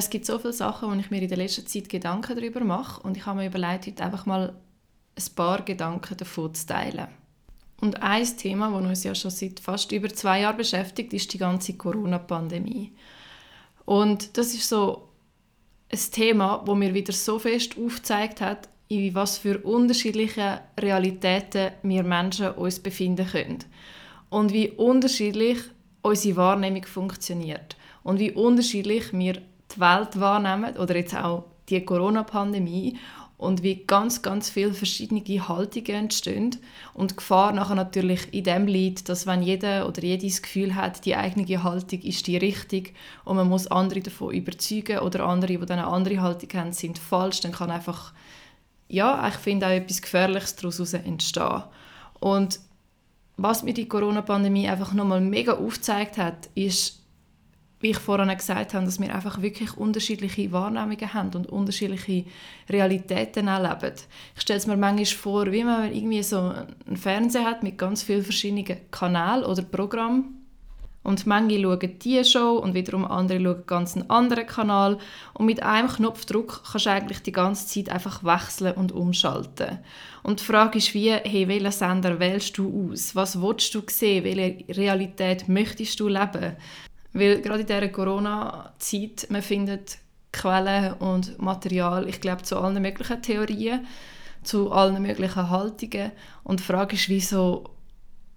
es gibt so viele Sachen, wo ich mir in der letzten Zeit Gedanken darüber mache und ich habe mir überlegt, heute einfach mal ein paar Gedanken davon zu teilen. Und ein Thema, das uns ja schon seit fast über zwei Jahren beschäftigt, ist die ganze Corona-Pandemie. Und das ist so ein Thema, wo mir wieder so fest aufgezeigt hat, in was für unterschiedliche Realitäten wir Menschen uns befinden können und wie unterschiedlich unsere Wahrnehmung funktioniert und wie unterschiedlich wir die Welt wahrnehmen oder jetzt auch die Corona-Pandemie und wie ganz, ganz viele verschiedene Haltungen entstehen. Und die Gefahr nachher natürlich in dem liegt, dass wenn jeder oder jede das Gefühl hat, die eigene Haltung ist die richtig und man muss andere davon überzeugen oder andere, die dann eine andere Haltung haben, sind falsch, dann kann einfach, ja, ich finde auch etwas Gefährliches daraus entstehen. Und was mir die Corona-Pandemie einfach nochmal mega aufgezeigt hat, ist, wie ich vorhin gesagt habe, dass wir einfach wirklich unterschiedliche Wahrnehmungen haben und unterschiedliche Realitäten erleben. Ich stelle es mir manchmal vor, wie man irgendwie so einen Fernseher hat mit ganz vielen verschiedenen Kanälen oder Programmen und manche schauen diese Show und wiederum andere schauen ganz einen anderen Kanal und mit einem Knopfdruck kannst du eigentlich die ganze Zeit einfach wechseln und umschalten. Und die Frage ist wie, hey, welchen Sender wählst du aus? Was willst du sehen? Welche Realität möchtest du leben? Weil gerade in dieser Corona-Zeit, man findet Quellen und Material, ich glaube, zu allen möglichen Theorien, zu allen möglichen Haltungen. Und die Frage ist, wieso,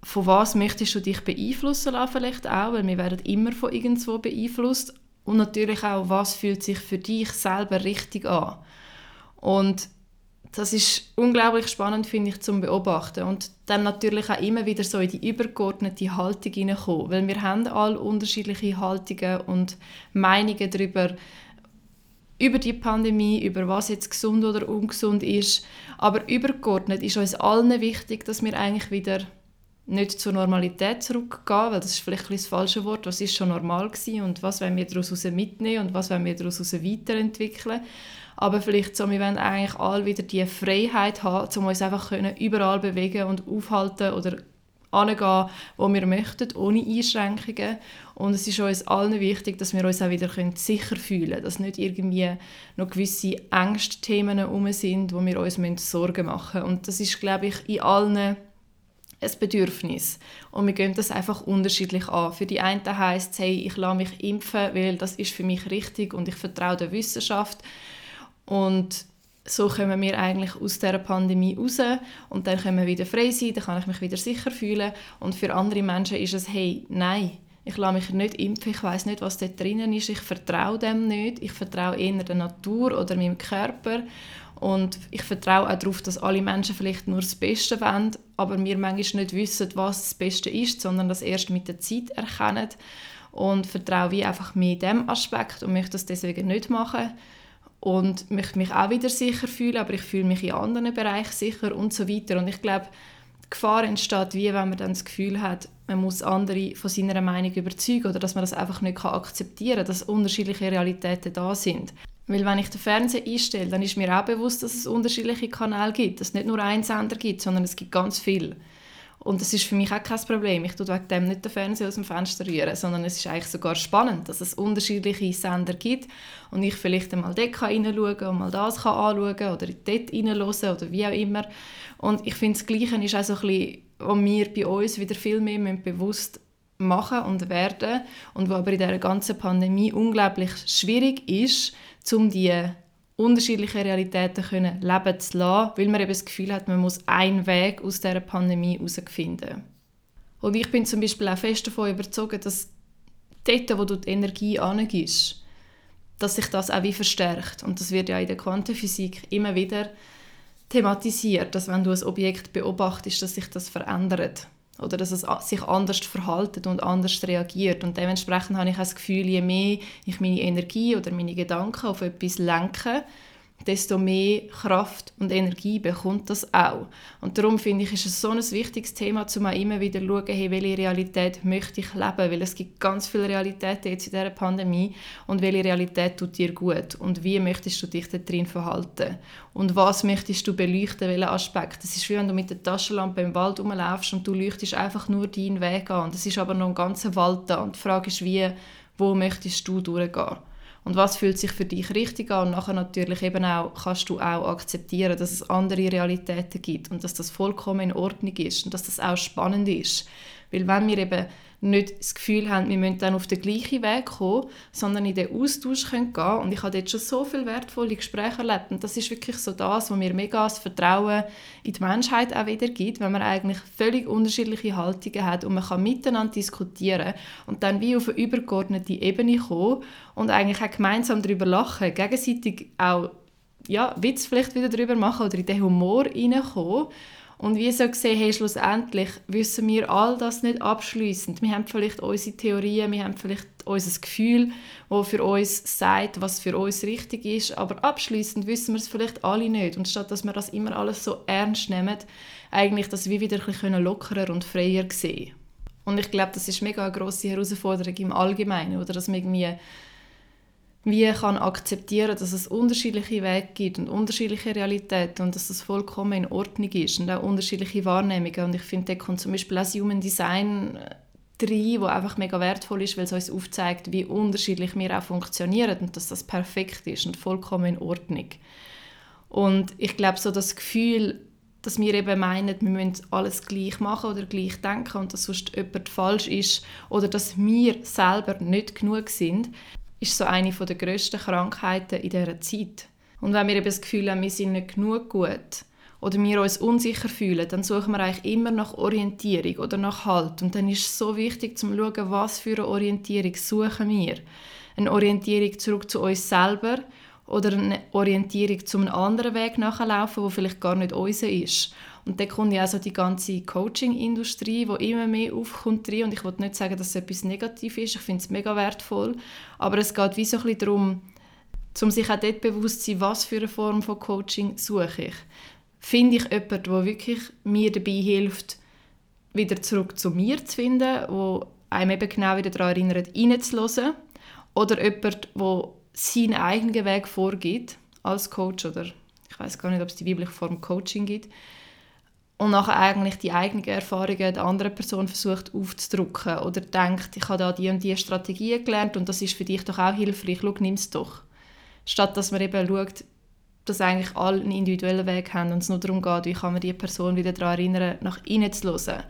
von was möchtest du dich beeinflussen lassen vielleicht auch, weil wir werden immer von irgendwo beeinflusst. Und natürlich auch, was fühlt sich für dich selber richtig an. Und das ist unglaublich spannend, finde ich, zum Beobachten. Und dann natürlich auch immer wieder so in die übergeordnete Haltung hineinkommen. Weil wir haben alle unterschiedliche Haltungen und Meinungen darüber, über die Pandemie, über was jetzt gesund oder ungesund ist. Aber übergeordnet ist uns allen wichtig, dass wir eigentlich wieder nicht zur Normalität zurückgehen, weil das ist vielleicht ein das falsche Wort. Was ist schon normal gewesen und was wollen wir daraus mitnehmen und was wollen wir daraus weiterentwickeln? aber vielleicht so, wir wollen eigentlich alle wieder die Freiheit haben, um uns einfach können überall bewegen und aufhalten oder angehen, wo wir möchten, ohne Einschränkungen. Und es ist uns allen wichtig, dass wir uns auch wieder sicher fühlen können, dass nicht irgendwie noch gewisse Ängstthemen herum sind, wo wir uns Sorgen machen müssen. Und das ist, glaube ich, in allen ein Bedürfnis. Und wir gehen das einfach unterschiedlich an. Für die einen heisst es, hey, ich lasse mich impfen, weil das ist für mich richtig und ich vertraue der Wissenschaft. Und so kommen wir eigentlich aus der Pandemie raus und dann können wir wieder frei sein, dann kann ich mich wieder sicher fühlen. Und für andere Menschen ist es, hey, nein, ich lasse mich nicht impfen, ich weiß nicht, was da drinnen ist, ich vertraue dem nicht, ich vertraue eher der Natur oder meinem Körper und ich vertraue auch darauf, dass alle Menschen vielleicht nur das Beste wollen, aber wir manchmal nicht wissen, was das Beste ist, sondern das erst mit der Zeit erkennen und vertraue wie einfach mehr diesem Aspekt und möchte das deswegen nicht machen und möchte mich auch wieder sicher fühlen, aber ich fühle mich in anderen Bereichen sicher und so weiter. Und ich glaube, die Gefahr entsteht, wie wenn man dann das Gefühl hat, man muss andere von seiner Meinung überzeugen oder dass man das einfach nicht akzeptieren kann, dass unterschiedliche Realitäten da sind. Weil wenn ich den Fernseher einstelle, dann ist mir auch bewusst, dass es unterschiedliche Kanäle gibt, dass es nicht nur einen Sender gibt, sondern es gibt ganz viele. Und das ist für mich auch kein Problem. Ich tue wegen dem nicht den Fernseher aus dem Fenster rühren, sondern es ist eigentlich sogar spannend, dass es unterschiedliche Sender gibt und ich vielleicht einmal dort hineinschauen und mal das kann anschauen oder dort hineinhören oder wie auch immer. Und ich finde, das Gleiche ist auch so ein bisschen, was wir bei uns wieder viel mehr bewusst machen und werden und was aber in dieser ganzen Pandemie unglaublich schwierig ist, um diese unterschiedliche Realitäten können leben zu lassen, weil man eben das Gefühl hat, man muss einen Weg aus dieser Pandemie herausfinden. Und ich bin zum Beispiel auch fest davon überzeugt, dass dort, wo du die Energie angibst, dass sich das auch wie verstärkt. Und das wird ja in der Quantenphysik immer wieder thematisiert, dass wenn du ein Objekt beobachtest, dass sich das verändert oder dass es sich anders verhaltet und anders reagiert. Und dementsprechend habe ich das Gefühl, je mehr ich meine Energie oder meine Gedanken auf etwas lenke, desto mehr Kraft und Energie bekommt das auch. Und darum finde ich, ist es so ein wichtiges Thema, um auch immer wieder zu schauen, hey, welche Realität möchte ich leben, weil es gibt ganz viele Realitäten jetzt in dieser Pandemie und welche Realität tut dir gut und wie möchtest du dich da drin verhalten und was möchtest du beleuchten, welchen Aspekt. Das ist wie wenn du mit der Taschenlampe im Wald rumlaufst und du leuchtest einfach nur deinen Weg an. Das ist aber noch ein ganzer Wald da und die Frage ist, wie, wo möchtest du durchgehen? Und was fühlt sich für dich richtig an? Und nachher natürlich eben auch kannst du auch akzeptieren, dass es andere Realitäten gibt und dass das vollkommen in Ordnung ist und dass das auch spannend ist, weil wenn wir eben nicht das Gefühl haben, wir müssen dann auf den gleichen Weg kommen, sondern in den Austausch können gehen Und ich habe dort schon so viele wertvolle Gespräche erlebt. Und das ist wirklich so das, was mir mega das Vertrauen in die Menschheit auch wieder gibt, wenn man eigentlich völlig unterschiedliche Haltungen hat und man kann miteinander diskutieren und dann wie auf eine übergeordnete Ebene kommen und eigentlich auch gemeinsam darüber lachen, gegenseitig auch ja, Witz vielleicht wieder darüber machen oder in den Humor reinkommen und wie so gesehen, hey, schlussendlich wissen wir all das nicht abschließend. Wir haben vielleicht unsere Theorien, wir haben vielleicht unser Gefühl, wo für uns sagt, was für uns richtig ist, aber abschließend wissen wir es vielleicht alle nicht. Und statt dass wir das immer alles so ernst nehmen, eigentlich das wie wieder ein bisschen lockerer und freier sehen. Und ich glaube, das ist mega eine grosse Herausforderung im Allgemeinen, oder dass man irgendwie wie kann akzeptieren, dass es unterschiedliche Wege gibt und unterschiedliche Realitäten und dass das vollkommen in Ordnung ist und auch unterschiedliche Wahrnehmungen. Und ich finde, da kommt zum Beispiel auch das Human Design rein, wo einfach mega wertvoll ist, weil es uns aufzeigt, wie unterschiedlich wir auch funktionieren und dass das perfekt ist und vollkommen in Ordnung. Und ich glaube, so das Gefühl, dass wir eben meinen, wir müssen alles gleich machen oder gleich denken und dass sonst jemand falsch ist oder dass wir selber nicht genug sind, ist so eine der grössten Krankheiten in dieser Zeit. Und wenn wir eben das Gefühl haben, wir sind nicht genug gut oder wir uns unsicher fühlen, dann suchen wir eigentlich immer nach Orientierung oder nach Halt. Und dann ist es so wichtig, zu schauen, was für eine Orientierung suchen wir. Eine Orientierung zurück zu uns selber oder eine Orientierung zu einem anderen Weg nachlaufen, wo vielleicht gar nicht unser ist. Und dann kommt ja auch so die ganze Coaching-Industrie, die immer mehr aufkommt rein. Und ich will nicht sagen, dass es etwas Negatives ist. Ich finde es mega wertvoll. Aber es geht wie so ein darum, um sich auch dort bewusst zu sein, was für eine Form von Coaching suche ich. Finde ich jemanden, der wirklich mir dabei hilft, wieder zurück zu mir zu finden, wo einem eben genau wieder daran erinnert, reinzuhören. Oder jemand, der seinen eigenen Weg vorgibt als Coach oder ich weiß gar nicht, ob es die biblische Form Coaching gibt und nachher eigentlich die eigenen Erfahrungen der anderen Person versucht aufzudrücken oder denkt, ich habe da die und die Strategie gelernt und das ist für dich doch auch hilfreich, schau, nimm es doch. Statt dass man eben schaut, dass eigentlich alle einen individuellen Weg haben und es nur darum geht, wie kann man die Person wieder daran erinnern, nach innen zu hören.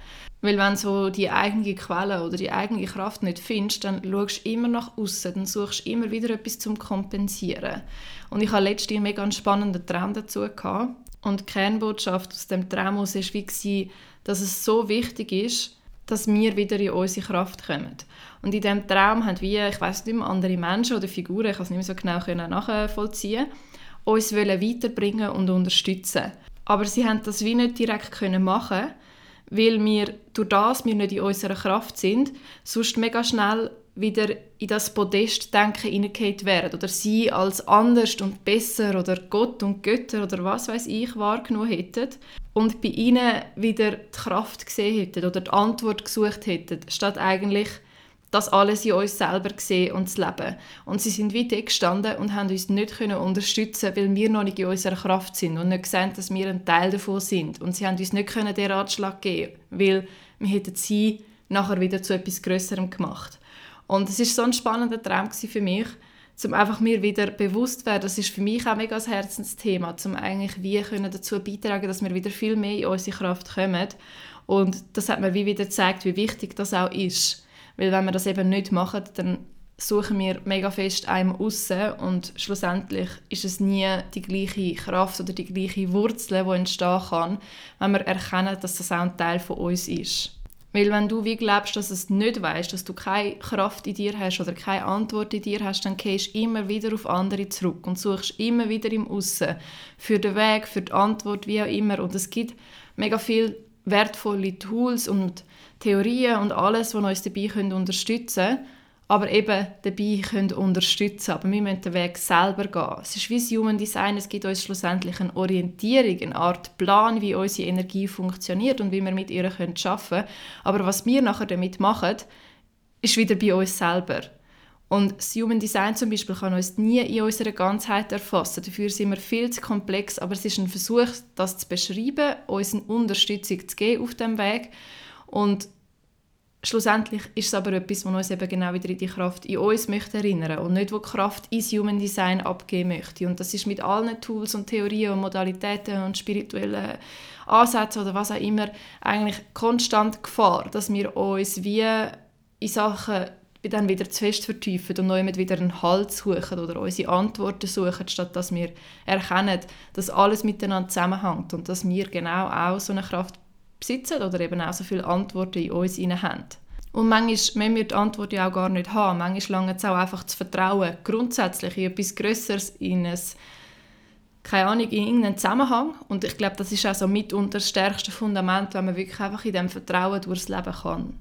Weil wenn du die eigene Quelle oder die eigene Kraft nicht findest, dann schaust du immer nach außen, dann suchst du immer wieder etwas zum Kompensieren. Und ich hatte letztens einen mega spannenden Traum dazu gehabt. Und die Kernbotschaft aus dem Traum war dass es so wichtig ist, dass wir wieder in unsere Kraft kommen. Und in diesem Traum haben wir, ich weiß nicht mehr, andere Menschen oder Figuren, ich kann es nicht mehr so genau nachvollziehen, uns weiterbringen und unterstützen. Aber sie haben das wie nicht direkt können machen, weil wir durch das wir nicht in unserer Kraft sind, sonst mega schnell wieder in das Podestdenken hineingeht werden oder sie als anders und besser oder Gott und Götter oder was weiß ich wahrgenommen hätten und bei ihnen wieder die Kraft gesehen hätten oder die Antwort gesucht hätten, statt eigentlich das alles in uns selber sehen und zu leben. Und sie sind wie gestanden und haben uns nicht können unterstützen weil wir noch nicht in unserer Kraft sind und nicht gesehen, dass wir ein Teil davon sind. Und sie haben uns nicht können den Ratschlag geben weil wir hätten sie nachher wieder zu etwas Größerem gemacht. Und es ist so ein spannender Traum für mich, um einfach mir wieder bewusst zu werden, das ist für mich auch mega ein Herzensthema, um eigentlich wie können dazu beitragen, dass wir wieder viel mehr in unsere Kraft kommen. Und das hat mir wie wieder gezeigt, wie wichtig das auch ist. Weil wenn wir das eben nicht machen, dann suchen wir mega fest einem aussen und schlussendlich ist es nie die gleiche Kraft oder die gleiche Wurzel, die entstehen kann, wenn wir erkennen, dass das auch ein Teil von uns ist. Weil wenn du wie glaubst, dass es nicht weißt, dass du keine Kraft in dir hast oder keine Antwort in dir hast, dann gehst du immer wieder auf andere zurück und suchst immer wieder im Aussen für den Weg, für die Antwort, wie auch immer. Und es gibt mega viele wertvolle Tools und Theorien und alles, die uns dabei unterstützen können aber eben dabei können unterstützen Aber wir müssen den Weg selber gehen. Es ist wie das Human Design, es gibt uns schlussendlich eine Orientierung, eine Art Plan, wie unsere Energie funktioniert und wie wir mit ihr arbeiten können. Aber was wir nachher damit machen, ist wieder bei uns selber. Und das Human Design zum Beispiel kann uns nie in unserer Ganzheit erfassen. Dafür sind wir viel zu komplex, aber es ist ein Versuch, das zu beschreiben, uns eine Unterstützung zu geben auf dem Weg. Und schlussendlich ist es aber etwas, was uns eben genau wieder in die Kraft in uns möchte erinnern und nicht, wo die Kraft ins Human Design abgeben möchte. Und das ist mit allen Tools und Theorien und Modalitäten und spirituellen Ansätzen oder was auch immer eigentlich konstant Gefahr, dass wir uns wie in Sachen dann wieder zu fest vertiefen und neu wieder einen Halt suchen oder unsere Antworten suchen, statt dass wir erkennen, dass alles miteinander zusammenhängt und dass wir genau auch so eine Kraft besitzen oder eben auch so viele Antworten in uns haben. Und manchmal müssen wir die Antwort ja auch gar nicht haben. Manchmal lange es auch einfach zu vertrauen, grundsätzlich in etwas Größeres, in ein, keine Ahnung, in irgendeinen Zusammenhang. Und ich glaube, das ist auch so mitunter das stärkste Fundament, wenn man wirklich einfach in diesem Vertrauen durchs Leben kann.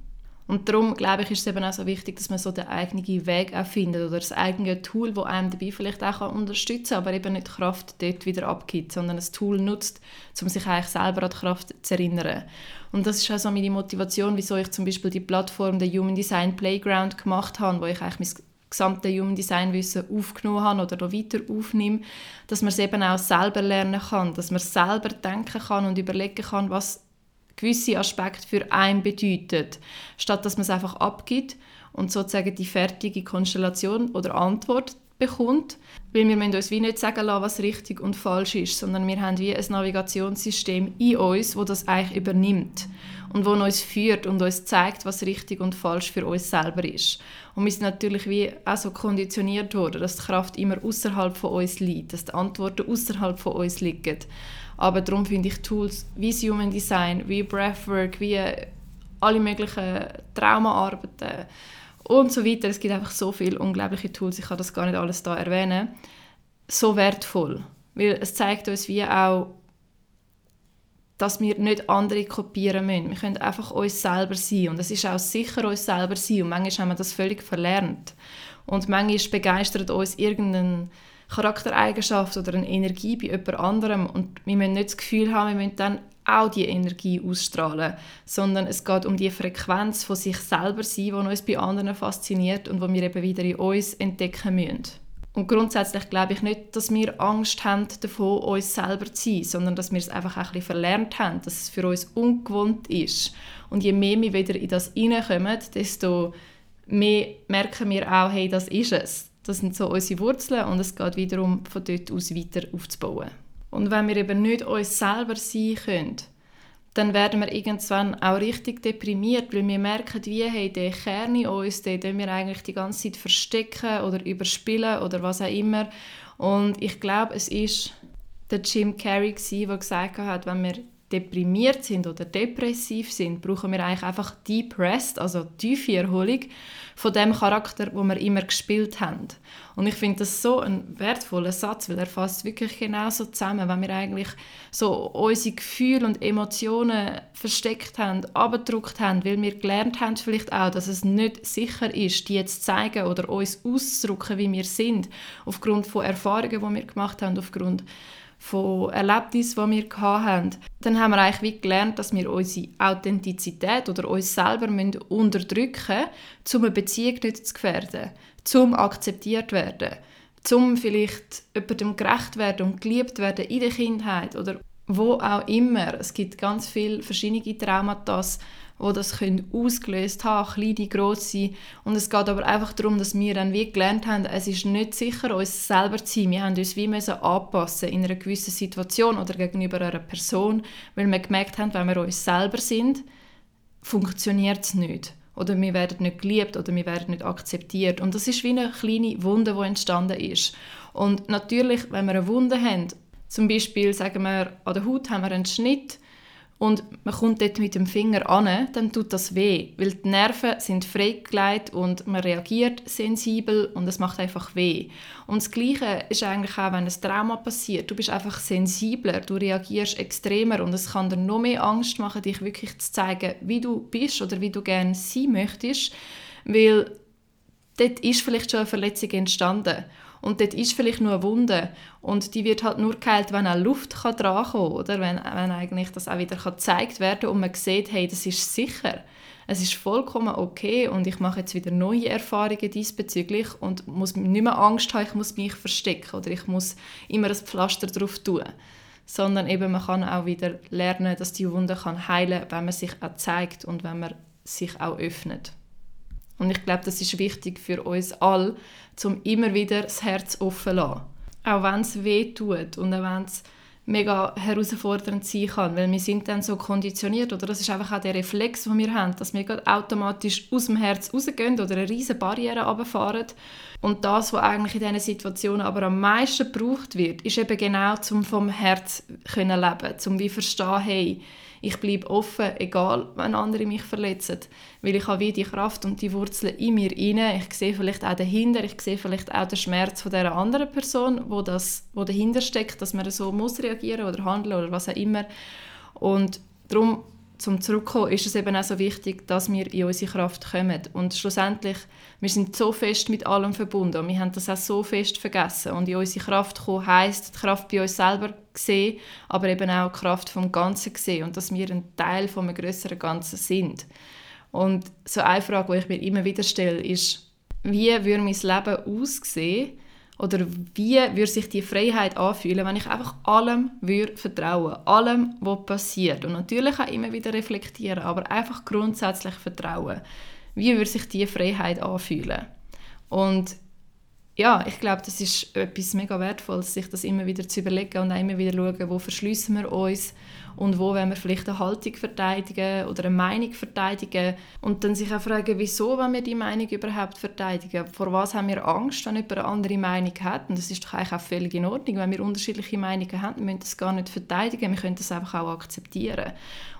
Und darum, glaube ich, ist es eben auch so wichtig, dass man so den eigenen Weg auch findet oder das eigene Tool, das einem dabei vielleicht auch unterstützen kann, aber eben nicht die Kraft dort wieder abgibt, sondern ein Tool nutzt, um sich eigentlich selber an die Kraft zu erinnern. Und das ist auch so meine Motivation, wieso ich zum Beispiel die Plattform der Human Design Playground gemacht habe, wo ich eigentlich mein gesamte Human Design Wissen aufgenommen habe oder noch weiter aufnehme, dass man es eben auch selber lernen kann, dass man selber denken kann und überlegen kann, was gewisse Aspekte für einen bedeutet, statt dass man es einfach abgibt und sozusagen die fertige Konstellation oder Antwort bekommt, weil wir müssen uns wie nicht sagen lassen, was richtig und falsch ist, sondern wir haben wie ein Navigationssystem in uns, wo das eigentlich übernimmt und wo uns führt und uns zeigt, was richtig und falsch für uns selber ist. Und wir sind natürlich wie auch so konditioniert worden, dass die Kraft immer außerhalb von uns liegt, dass die Antworten außerhalb von uns liegen. Aber darum finde ich Tools wie Human Design, wie Breathwork, wie alle möglichen Traumaarbeiten und so weiter. Es gibt einfach so viele unglaubliche Tools, ich kann das gar nicht alles da erwähnen. So wertvoll, weil es zeigt uns wie auch, dass wir nicht andere kopieren müssen. Wir können einfach uns selber sein und es ist auch sicher uns selber sein und manchmal haben wir das völlig verlernt. Und manchmal begeistert uns irgendein Charaktereigenschaft oder eine Energie bei jemand anderem und wir müssen nicht das Gefühl haben, wir müssen dann auch die Energie ausstrahlen, sondern es geht um die Frequenz von sich selber sein, die uns bei anderen fasziniert und wo wir eben wieder in uns entdecken müssen. Und grundsätzlich glaube ich nicht, dass wir Angst haben davon, uns selber zu sein, sondern dass wir es einfach ein bisschen verlernt haben, dass es für uns ungewohnt ist. Und je mehr wir wieder in das hineinkommen, desto mehr merken wir auch, hey, das ist es. Das sind so unsere Wurzeln und es geht wiederum von dort aus weiter aufzubauen. Und wenn wir eben nicht uns selber sein können, dann werden wir irgendwann auch richtig deprimiert, weil wir merken, wie hey, der Kern in uns, den, wir eigentlich die ganze Zeit verstecken oder überspielen oder was auch immer. Und ich glaube, es ist der Jim Carrey, der gesagt hat, wenn wir deprimiert sind oder depressiv sind, brauchen wir eigentlich einfach Deep Rest, also tiefe Erholung von dem Charakter, wo wir immer gespielt haben. Und ich finde das so ein wertvoller Satz, weil er fasst wirklich genauso zusammen, wenn wir eigentlich so unsere Gefühle und Emotionen versteckt haben, abgedruckt haben, weil wir gelernt haben vielleicht auch, dass es nicht sicher ist, die jetzt zu zeigen oder uns auszudrücken, wie wir sind, aufgrund von Erfahrungen, die wir gemacht haben, aufgrund von Erlebnissen, die wir hatten, dann haben wir eigentlich wie gelernt, dass wir unsere Authentizität oder uns selber unterdrücken müssen, um eine Beziehung nicht zu gefährden, um akzeptiert werden, um vielleicht jemandem gerecht werden und geliebt werden in der Kindheit oder wo auch immer. Es gibt ganz viele verschiedene Traumata, die das können ausgelöst haben, kleine, grosse. Und es geht aber einfach darum, dass wir dann wie gelernt haben, es ist nicht sicher, uns selber zu sein. Wir haben uns wie müssen anpassen in einer gewissen Situation oder gegenüber einer Person, weil wir gemerkt haben, wenn wir uns selber sind, funktioniert es nicht. Oder wir werden nicht geliebt oder wir werden nicht akzeptiert. Und das ist wie eine kleine Wunde, die entstanden ist. Und natürlich, wenn wir eine Wunde haben, zum Beispiel sagen wir, an der Haut haben wir einen Schnitt, und man kommt dort mit dem Finger an, dann tut das weh, weil die Nerven sind freigelegt und man reagiert sensibel und es macht einfach weh. Und das Gleiche ist eigentlich auch, wenn ein Trauma passiert. Du bist einfach sensibler, du reagierst extremer und es kann dir noch mehr Angst machen, dich wirklich zu zeigen, wie du bist oder wie du gerne sein möchtest, weil dort ist vielleicht schon eine Verletzung entstanden und dort ist vielleicht nur eine Wunde und die wird halt nur geheilt, wenn auch Luft kann dran kann, oder wenn, wenn eigentlich das auch wieder gezeigt werden und man sieht, hey, das ist sicher. Es ist vollkommen okay und ich mache jetzt wieder neue Erfahrungen diesbezüglich und muss nicht mehr Angst haben, ich muss mich verstecken oder ich muss immer ein Pflaster drauf tun sondern eben man kann auch wieder lernen, dass die Wunde kann heilen, wenn man sich auch zeigt und wenn man sich auch öffnet. Und ich glaube, das ist wichtig für uns alle, um immer wieder das Herz offen zu lassen. Auch wenn es weh tut und auch wenn es mega herausfordernd sein kann, weil wir sind dann so konditioniert oder das ist einfach auch der Reflex, den wir haben, dass wir automatisch aus dem Herz rausgehen oder eine riesige Barriere runterfahren und das, was eigentlich in diesen Situationen aber am meisten gebraucht wird, ist eben genau, um vom Herz zu leben, um wie verstehen, hey, ich bleibe offen, egal, wenn andere mich verletzen. Weil ich habe wie die Kraft und die Wurzeln in mir rein. Ich sehe vielleicht auch dahinter, ich sehe vielleicht auch den Schmerz von der anderen Person, wo, das, wo dahinter steckt, dass man so muss reagieren oder handeln oder was auch immer. Und darum zum Zurückkommen ist es eben auch so wichtig, dass wir in unsere Kraft kommen. Und schlussendlich, wir sind so fest mit allem verbunden und wir haben das auch so fest vergessen. Und in unsere Kraft kommen heisst, die Kraft bei uns selber sehen, aber eben auch die Kraft vom Ganzen sehen und dass wir ein Teil von einem größeren Ganzen sind. Und so eine Frage, die ich mir immer wieder stelle, ist, wie würde mein Leben aussehen, oder wie würde sich die Freiheit anfühlen, wenn ich einfach allem würde vertrauen allem, was passiert. Und natürlich auch immer wieder reflektieren, aber einfach grundsätzlich vertrauen. Wie würde sich die Freiheit anfühlen? Und ja, ich glaube, das ist etwas mega Wertvolles, sich das immer wieder zu überlegen und auch immer wieder schauen, wo verschließen wir uns und wo wollen wir vielleicht eine Haltung verteidigen oder eine Meinung verteidigen und dann sich auch fragen, wieso wollen wir die Meinung überhaupt verteidigen? Vor was haben wir Angst, wenn jemand eine andere Meinung hat? Und das ist doch eigentlich auch völlig in Ordnung, wenn wir unterschiedliche Meinungen haben, wir müssen das gar nicht verteidigen, wir können das einfach auch akzeptieren.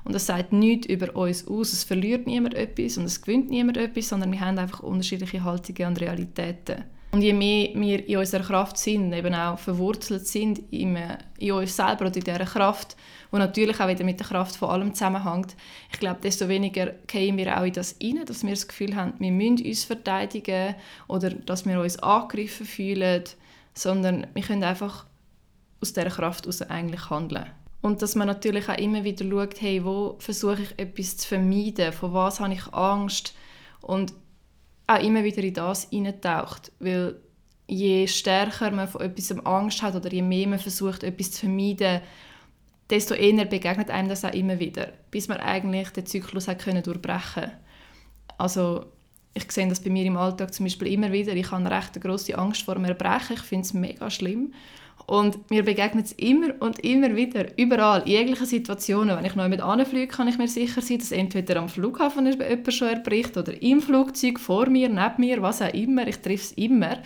Und das sagt nichts über uns aus, es verliert niemand etwas und es gewinnt niemand etwas, sondern wir haben einfach unterschiedliche Haltungen und Realitäten. Und je mehr wir in unserer Kraft sind, eben auch verwurzelt sind in, in uns selber oder in dieser Kraft, die natürlich auch wieder mit der Kraft von allem zusammenhängt, ich glaube, desto weniger gehen wir auch in das rein, dass wir das Gefühl haben, wir müssen uns verteidigen oder dass wir uns angegriffen fühlen, sondern wir können einfach aus dieser Kraft heraus eigentlich handeln. Und dass man natürlich auch immer wieder schaut, hey, wo versuche ich etwas zu vermeiden, von was habe ich Angst und auch immer wieder in das hineintaucht. Weil je stärker man von etwas Angst hat oder je mehr man versucht, etwas zu vermeiden, desto eher begegnet einem das auch immer wieder, bis man eigentlich den Zyklus hat können durchbrechen Also ich sehe das bei mir im Alltag zum Beispiel immer wieder. Ich habe eine recht große Angst vor dem Erbrechen. Ich finde es mega schlimm. Und mir begegnet es immer und immer wieder, überall, in jeglichen Situationen. Wenn ich neu mit anfliege, kann ich mir sicher sein, dass entweder am Flughafen jemand schon erbricht oder im Flugzeug, vor mir, neben mir, was auch immer. Ich treffe es immer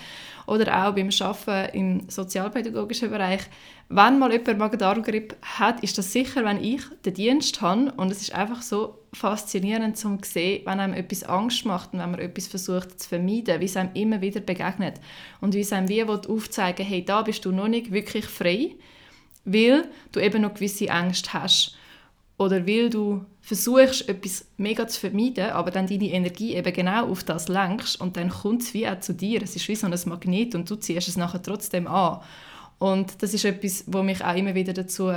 oder auch beim Arbeiten im sozialpädagogischen Bereich. Wenn mal jemand Magen-Darm-Grippe hat, ist das sicher, wenn ich den Dienst habe und es ist einfach so faszinierend zu sehen, wenn einem etwas Angst macht und wenn man etwas versucht zu vermeiden, wie es einem immer wieder begegnet und wie es einem wie aufzeigen hey, da bist du noch nicht wirklich frei, weil du eben noch gewisse Ängste hast oder weil du versuchst, etwas mega zu vermeiden, aber dann deine Energie eben genau auf das lenkst und dann kommt es wie auch zu dir. Es ist wie so ein Magnet und du ziehst es nachher trotzdem an. Und das ist etwas, was mich auch immer wieder dazu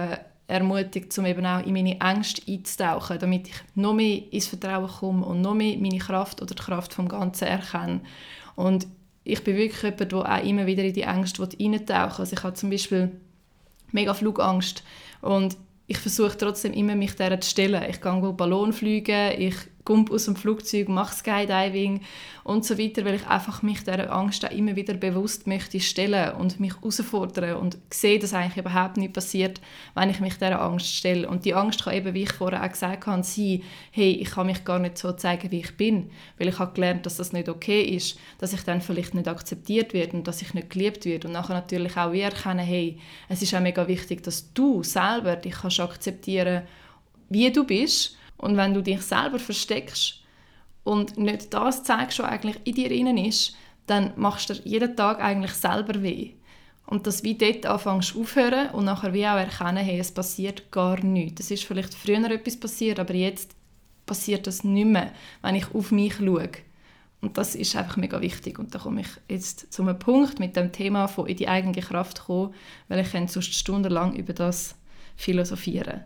ermutigt, um eben auch in meine Ängste einzutauchen, damit ich noch mehr ins Vertrauen komme und noch mehr meine Kraft oder die Kraft vom Ganzen erkenne. Und ich bin wirklich jemand, der auch immer wieder in die Ängste eintauchen will. Also ich habe zum Beispiel mega Flugangst und ich versuche trotzdem immer, mich der zu stellen. Ich gehe Ballon fliegen, ich komme aus dem Flugzeug, mache Skydiving und so weiter, weil ich einfach mich dieser Angst auch immer wieder bewusst möchte stellen und mich herausfordern und sehe, dass eigentlich überhaupt nicht passiert, wenn ich mich dieser Angst stelle. Und die Angst kann eben, wie ich vorher auch gesagt habe, sein, hey, ich kann mich gar nicht so zeigen, wie ich bin, weil ich habe gelernt, dass das nicht okay ist, dass ich dann vielleicht nicht akzeptiert werde und dass ich nicht geliebt werde und nachher natürlich auch wir erkennen, hey, es ist auch mega wichtig, dass du selber dich kannst akzeptieren, wie du bist und wenn du dich selber versteckst und nicht das zeigst, was eigentlich in dir innen ist, dann machst du dir jeden Tag eigentlich selber weh. Und dass wie dort anfängst aufhören und nachher wie auch erkennen, hey, es passiert gar nichts. Es ist vielleicht früher etwas passiert, aber jetzt passiert das nicht mehr, wenn ich auf mich schaue. Und das ist einfach mega wichtig. Und da komme ich jetzt zu einem Punkt mit dem Thema von in die eigene Kraft kommen, weil ich sonst stundenlang über das philosophieren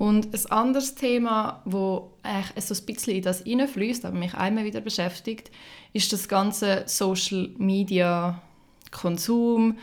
und ein anderes Thema, das so ein bisschen in das hineinfließt, aber mich einmal wieder beschäftigt, ist das ganze Social Media Konsum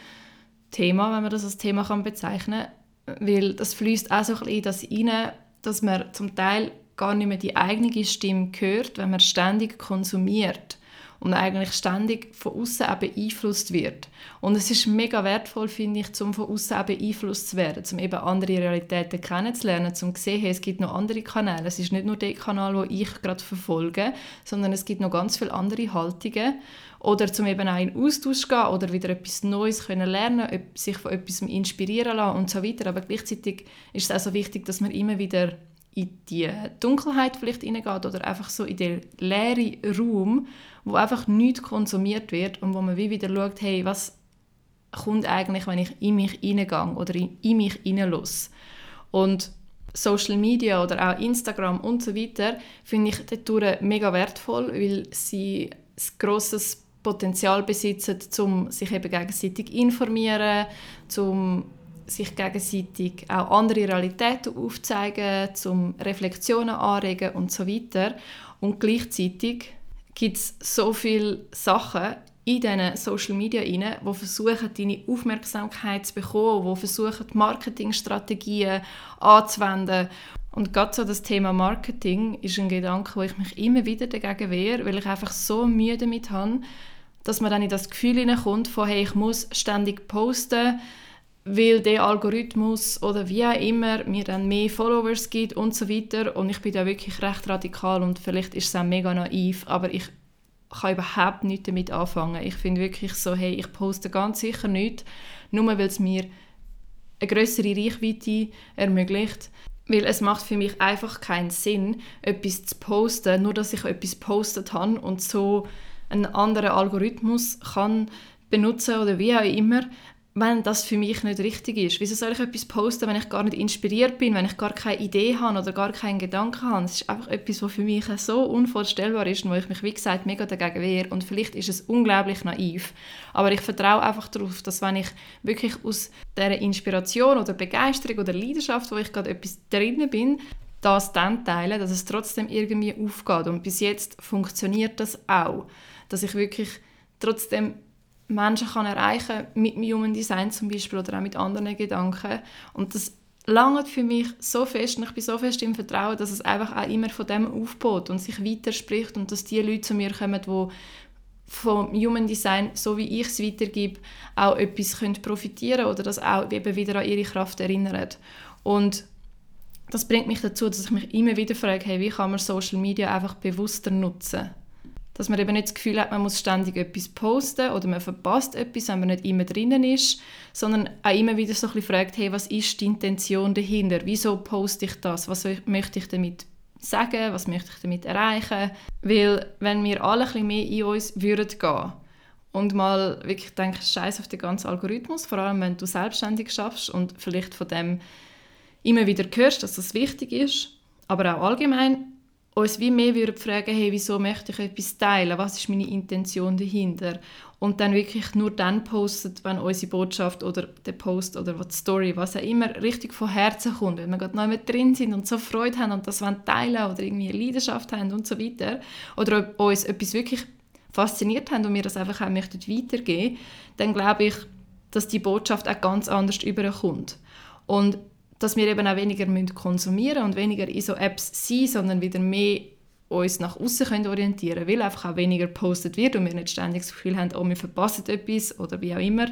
Thema, wenn man das als Thema kann bezeichnen kann. Weil das fließt auch so ein bisschen in das hinein, dass man zum Teil gar nicht mehr die eigene Stimme hört, wenn man ständig konsumiert und eigentlich ständig von außen beeinflusst wird. Und es ist mega wertvoll, finde ich, um von außen beeinflusst zu werden, um eben andere Realitäten kennenzulernen, um zu sehen, hey, es gibt noch andere Kanäle. Es ist nicht nur der Kanal, den ich gerade verfolge, sondern es gibt noch ganz viele andere Haltungen. Oder zum eben auch in Austausch gehen oder wieder etwas Neues können lernen, sich von etwas inspirieren lassen und so weiter. Aber gleichzeitig ist es auch so wichtig, dass man immer wieder in die Dunkelheit vielleicht hineingeht oder einfach so in den leeren Raum, wo einfach nichts konsumiert wird und wo man wie wieder schaut, hey, was kommt eigentlich, wenn ich in mich hineingehe oder in, in mich hineinlasse. Und Social Media oder auch Instagram und so weiter finde ich dadurch mega wertvoll, weil sie ein grosses Potenzial besitzen, um sich eben gegenseitig informieren, um sich gegenseitig auch andere Realitäten aufzeigen, zum Reflexionen anregen und so weiter. Und gleichzeitig gibt es so viele Sachen in diesen Social Media rein, die versuchen, deine Aufmerksamkeit zu bekommen, die versuchen, Marketingstrategien anzuwenden. Und gerade so das Thema Marketing ist ein Gedanke, wo ich mich immer wieder dagegen wehre, weil ich einfach so Mühe damit habe, dass man dann in das Gefühl hineinkommt von hey, ich muss ständig posten, weil der Algorithmus oder wie auch immer mir dann mehr Followers gibt und so weiter. Und ich bin da wirklich recht radikal und vielleicht ist es auch mega naiv, aber ich kann überhaupt nichts damit anfangen. Ich finde wirklich so, hey, ich poste ganz sicher nichts, nur weil es mir eine größere Reichweite ermöglicht. Weil es macht für mich einfach keinen Sinn, etwas zu posten, nur dass ich etwas postet habe und so einen anderen Algorithmus kann benutzen oder wie auch immer, wenn das für mich nicht richtig ist. Wieso soll ich etwas posten, wenn ich gar nicht inspiriert bin, wenn ich gar keine Idee habe oder gar keinen Gedanken habe? Es ist einfach etwas, was für mich so unvorstellbar ist und wo ich mich, wie gesagt, mega dagegen wehre. Und vielleicht ist es unglaublich naiv, aber ich vertraue einfach darauf, dass wenn ich wirklich aus dieser Inspiration oder Begeisterung oder Leidenschaft, wo ich gerade etwas drin bin, das dann teile, dass es trotzdem irgendwie aufgeht. Und bis jetzt funktioniert das auch. Dass ich wirklich trotzdem Menschen kann erreichen mit dem Human Design zum Beispiel oder auch mit anderen Gedanken. Und das langt für mich so fest und ich bin so fest im Vertrauen, dass es einfach auch immer von dem aufbaut und sich weiterspricht und dass die Leute zu mir kommen, die vom Human Design, so wie ich es weitergebe, auch etwas können profitieren oder das auch eben wieder an ihre Kraft erinnern. Und das bringt mich dazu, dass ich mich immer wieder frage, hey, wie kann man Social Media einfach bewusster nutzen? Dass man eben nicht das Gefühl hat, man muss ständig etwas posten oder man verpasst etwas, wenn man nicht immer drinnen ist, sondern auch immer wieder so ein bisschen fragt, hey, was ist die Intention dahinter? Wieso poste ich das? Was möchte ich damit sagen? Was möchte ich damit erreichen? Weil wenn wir alle ein bisschen mehr in uns würden gehen und mal wirklich denken, scheiß auf den ganzen Algorithmus, vor allem wenn du selbstständig schaffst und vielleicht von dem immer wieder hörst, dass das wichtig ist, aber auch allgemein uns wie mehr würden fragen, hey, wieso möchte ich etwas teilen, was ist meine Intention dahinter? Und dann wirklich nur dann postet, wenn unsere Botschaft oder der Post oder die Story, was auch immer, richtig von Herzen kommt, wenn wir gerade noch mit drin sind und so Freude haben und das wollen teilen oder irgendwie eine Leidenschaft haben und so weiter. Oder ob uns etwas wirklich fasziniert haben und wir das einfach auch möchten weitergeben, dann glaube ich, dass die Botschaft auch ganz anders überkommt. Und dass wir eben auch weniger konsumieren und weniger in so Apps sein, sondern wieder mehr uns nach außen orientieren können, weil einfach auch weniger gepostet wird und wir nicht ständig das Gefühl haben, oh, wir verpassen etwas oder wie auch immer,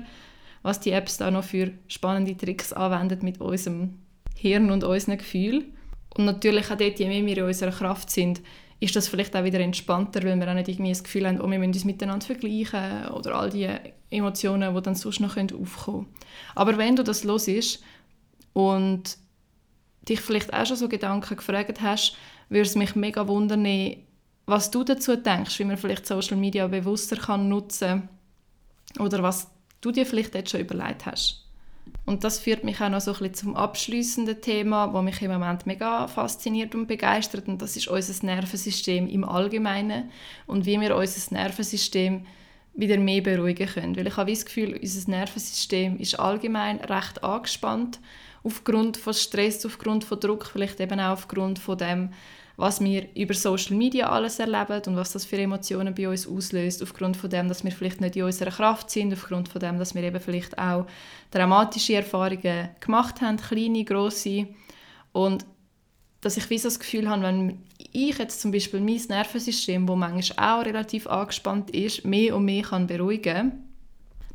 was die Apps da noch für spannende Tricks anwenden mit unserem Hirn und unseren Gefühlen. Und natürlich auch dort, je mehr wir in unserer Kraft sind, ist das vielleicht auch wieder entspannter, weil wir auch nicht irgendwie das Gefühl haben, oh, wir müssen uns miteinander vergleichen oder all die Emotionen, die dann sonst noch aufkommen können. Aber wenn du das los ist und dich vielleicht auch schon so Gedanken gefragt hast, würde es mich mega wundern, was du dazu denkst, wie man vielleicht Social Media bewusster kann nutzen oder was du dir vielleicht jetzt schon überlegt hast. Und das führt mich auch noch so ein bisschen zum abschließenden Thema, wo mich im Moment mega fasziniert und begeistert und das ist unser Nervensystem im Allgemeinen und wie wir unser Nervensystem wieder mehr beruhigen können. Weil ich habe das Gefühl, unser Nervensystem ist allgemein recht angespannt aufgrund von Stress, aufgrund von Druck, vielleicht eben auch aufgrund von dem, was wir über Social Media alles erleben und was das für Emotionen bei uns auslöst, aufgrund von dem, dass wir vielleicht nicht in unserer Kraft sind, aufgrund von dem, dass wir eben vielleicht auch dramatische Erfahrungen gemacht haben, kleine, große und dass ich wie so das Gefühl habe, wenn ich jetzt zum Beispiel mein Nervensystem, wo manchmal auch relativ angespannt ist, mehr und mehr kann beruhigen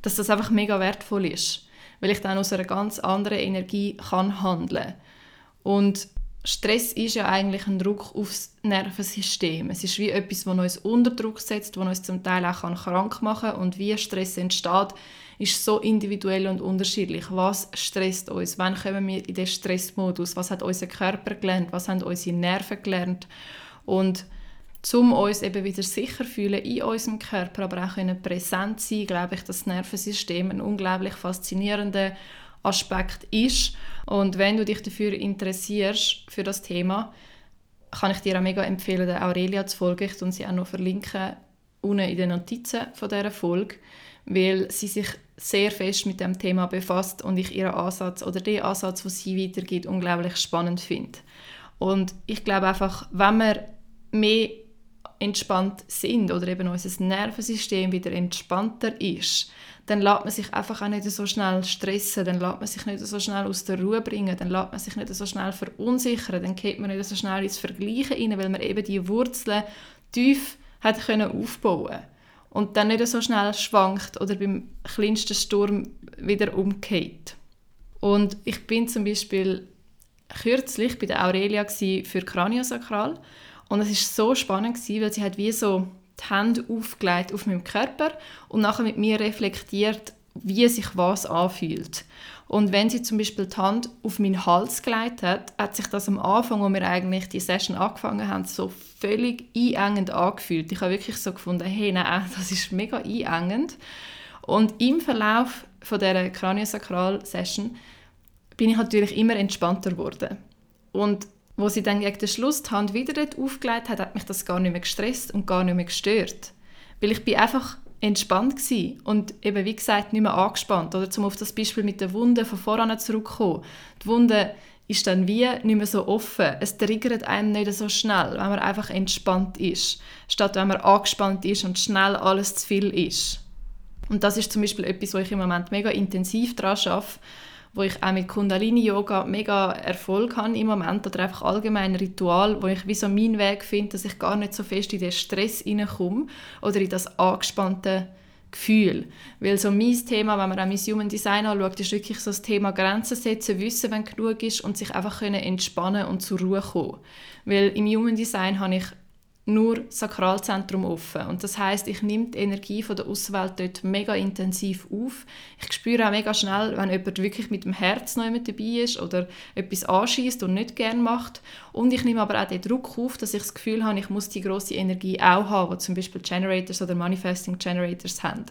dass das einfach mega wertvoll ist, weil ich dann aus einer ganz anderen Energie kann handeln und Stress ist ja eigentlich ein Druck aufs Nervensystem. Es ist wie etwas, das uns unter Druck setzt, das uns zum Teil auch krank machen kann. Und wie Stress entsteht, ist so individuell und unterschiedlich. Was stresst uns? Wann kommen wir in den Stressmodus? Was hat unser Körper gelernt? Was haben unsere Nerven gelernt? Und um uns eben wieder sicher fühlen in unserem Körper, aber auch können präsent sein, glaube ich, dass das Nervensystem ein unglaublich faszinierender Aspekt ist. Und wenn du dich dafür interessierst, für das Thema, kann ich dir auch mega empfehlen, der Aurelia zu folgen. Ich tue sie auch noch verlinken unten in den Notizen von dieser Folge, weil sie sich sehr fest mit dem Thema befasst und ich ihren Ansatz oder den Ansatz, den sie weitergibt, unglaublich spannend finde. Und ich glaube einfach, wenn wir mehr entspannt sind oder eben unser Nervensystem wieder entspannter ist, dann lässt man sich einfach auch nicht so schnell stressen, dann lässt man sich nicht so schnell aus der Ruhe bringen, dann lässt man sich nicht so schnell verunsichern, dann geht man nicht so schnell ins Vergleichen rein, weil man eben die Wurzeln tief hat können aufbauen und dann nicht so schnell schwankt oder beim kleinsten Sturm wieder umgeht. Und ich bin zum Beispiel kürzlich bei der Aurelia für Kraniosakral und es ist so spannend weil sie hat wie so die Hände aufgelegt auf meinem Körper und nachher mit mir reflektiert, wie sich was anfühlt. Und wenn sie zum Beispiel die Hand auf meinen Hals gelegt hat, hat sich das am Anfang, wo wir eigentlich die Session angefangen haben, so völlig einengend angefühlt. Ich habe wirklich so gefunden, hey, nein, das ist mega einengend. Und im Verlauf von dieser Kraniosakral-Session bin ich natürlich immer entspannter geworden. Und wo sie dann gegen den Schluss die Hand wieder aufgelegt hat, hat mich das gar nicht mehr gestresst und gar nicht mehr gestört. Weil ich bin einfach entspannt war und eben, wie gesagt, nicht mehr angespannt. Oder zum auf das Beispiel mit der Wunde von voran zurückkommen. Die Wunde ist dann wie nicht mehr so offen. Es triggert einen nicht so schnell, wenn man einfach entspannt ist, statt wenn man angespannt ist und schnell alles zu viel ist. Und das ist zum Beispiel etwas, wo ich im Moment mega intensiv daran arbeite, wo ich auch mit Kundalini-Yoga mega Erfolg habe im Moment oder einfach allgemein ein Ritual, wo ich wie so meinen Weg finde, dass ich gar nicht so fest in den Stress hineinkomme oder in das angespannte Gefühl. Weil so mein Thema, wenn man auch mein Human Design anschaut, ist wirklich so das Thema Grenzen setzen, wissen, wenn genug ist und sich einfach entspannen und zur Ruhe kommen. Weil im Human Design habe ich nur Sakralzentrum offen. Und das heißt, ich nehme die Energie von der Außenwelt dort mega intensiv auf. Ich spüre auch mega schnell, wenn jemand wirklich mit dem Herz noch jemand dabei ist oder etwas anschießt und nicht gern macht. Und ich nehme aber auch den Druck auf, dass ich das Gefühl habe, ich muss die große Energie auch haben, die zum Beispiel Generators oder Manifesting Generators haben.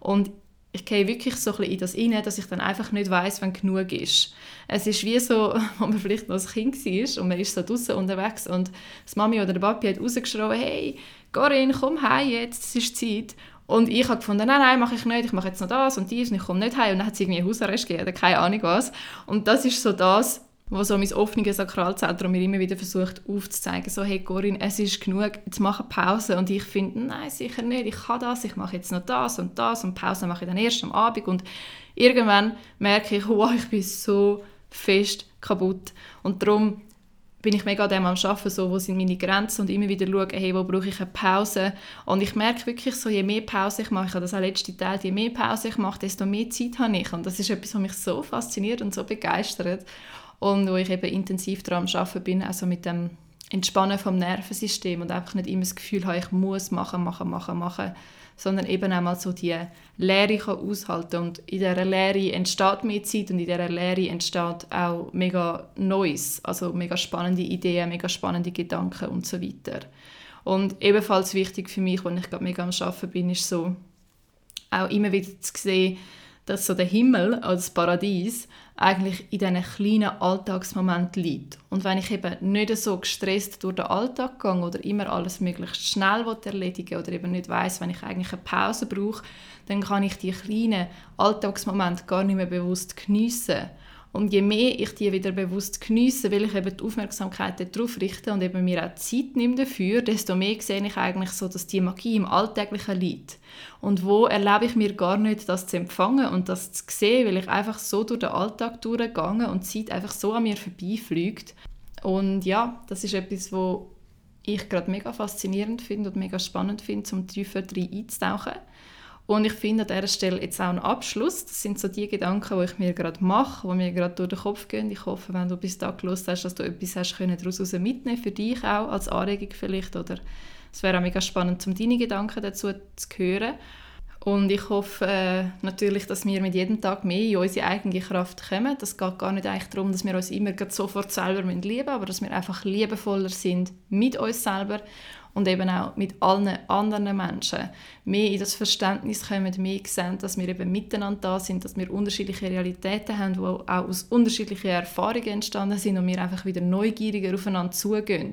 Und ich gehe wirklich so ein in das rein, dass ich dann einfach nicht weiß, wann genug ist. Es ist wie so, als man vielleicht noch ein Kind war und man ist so draußen unterwegs und die Mami oder der Papi hat rausgeschrien, hey, Corinne, komm heim jetzt, es ist Zeit. Und ich habe gefunden, nein, nein, mache ich nicht, ich mache jetzt noch das und dies und ich komme nicht heim. Und dann hat es irgendwie Hausarrest gegeben oder keine Ahnung was. Und das ist so das, wo so mein offenes Sakralzentrum mir immer wieder versucht aufzuzeigen, so hey Corinne, es ist genug, jetzt mache Pause und ich finde, nein, sicher nicht, ich kann das, ich mache jetzt noch das und das und Pause mache ich dann erst am Abend und irgendwann merke ich, wow, ich bin so fest kaputt und darum bin ich mega dem am Arbeiten, so, wo sind meine Grenzen und immer wieder schauen, hey, wo brauche ich eine Pause. Und ich merke wirklich so, je mehr Pause ich mache, ich habe das auch letzte Teil, je mehr Pause ich mache, desto mehr Zeit habe ich. Und das ist etwas, was mich so fasziniert und so begeistert und wo ich eben intensiv daran Arbeiten bin, also mit dem Entspannen vom Nervensystem und einfach nicht immer das Gefühl habe, ich muss machen, machen, machen, machen, sondern eben einmal so die Leere aushalten und in dieser Leere entsteht mehr Zeit und in dieser Leere entsteht auch mega Neues, also mega spannende Ideen, mega spannende Gedanken und so weiter. Und ebenfalls wichtig für mich, wenn ich gerade mega am Arbeiten bin, ist so auch immer wieder zu sehen, dass so der Himmel als Paradies eigentlich in diesen kleinen Alltagsmomenten liegt. Und wenn ich eben nicht so gestresst durch den Alltag gehe oder immer alles möglichst schnell erledigen oder eben nicht weiß, wenn ich eigentlich eine Pause brauche, dann kann ich die kleinen Alltagsmomente gar nicht mehr bewusst geniessen. Und je mehr ich die wieder bewusst geniesse, weil ich eben die Aufmerksamkeit darauf richte und eben mir auch Zeit nehme dafür, desto mehr sehe ich eigentlich so, dass die Magie im Alltäglichen liegt. Und wo erlebe ich mir gar nicht, das zu empfangen und das zu sehen, weil ich einfach so durch den Alltag durchgehe und die Zeit einfach so an mir vorbeifliegt. Und ja, das ist etwas, wo ich gerade mega faszinierend finde und mega spannend finde, um tiefer rein einzutauchen. Und ich finde an dieser Stelle jetzt auch einen Abschluss. Das sind so die Gedanken, die ich mir gerade mache, die mir gerade durch den Kopf gehen. Ich hoffe, wenn du bis da gelesen hast, dass du etwas hast können daraus mitnehmen für dich auch, als Anregung vielleicht. Oder es wäre auch mega spannend, um deine Gedanken dazu zu hören. Und ich hoffe äh, natürlich, dass wir mit jedem Tag mehr in unsere eigene Kraft kommen. Das geht gar nicht eigentlich darum, dass wir uns immer sofort selber lieben müssen, aber dass wir einfach liebevoller sind mit uns selber und eben auch mit allen anderen Menschen mehr in das Verständnis kommen, mehr sehen, dass wir eben miteinander da sind, dass wir unterschiedliche Realitäten haben, die auch aus unterschiedlichen Erfahrungen entstanden sind und wir einfach wieder neugieriger aufeinander zugehen.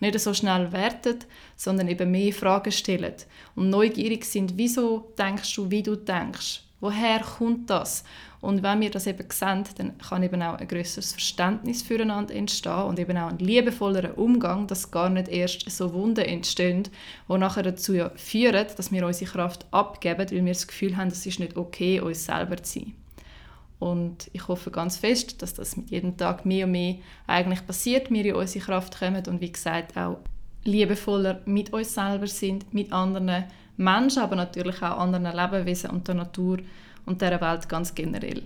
Nicht so schnell werten, sondern eben mehr Fragen stellen und neugierig sind, wieso denkst du, wie du denkst? Woher kommt das? Und wenn wir das eben sehen, dann kann eben auch ein größeres Verständnis füreinander entstehen und eben auch ein liebevollerer Umgang, dass gar nicht erst so Wunden entstehen, die nachher dazu führen, dass wir unsere Kraft abgeben, weil wir das Gefühl haben, es ist nicht okay, uns selber zu sein. Und ich hoffe ganz fest, dass das mit jedem Tag mehr und mehr eigentlich passiert, wir in unsere Kraft kommen und wie gesagt auch liebevoller mit uns selber sind, mit anderen Menschen, aber natürlich auch anderen Lebewesen und der Natur und der Welt ganz generell.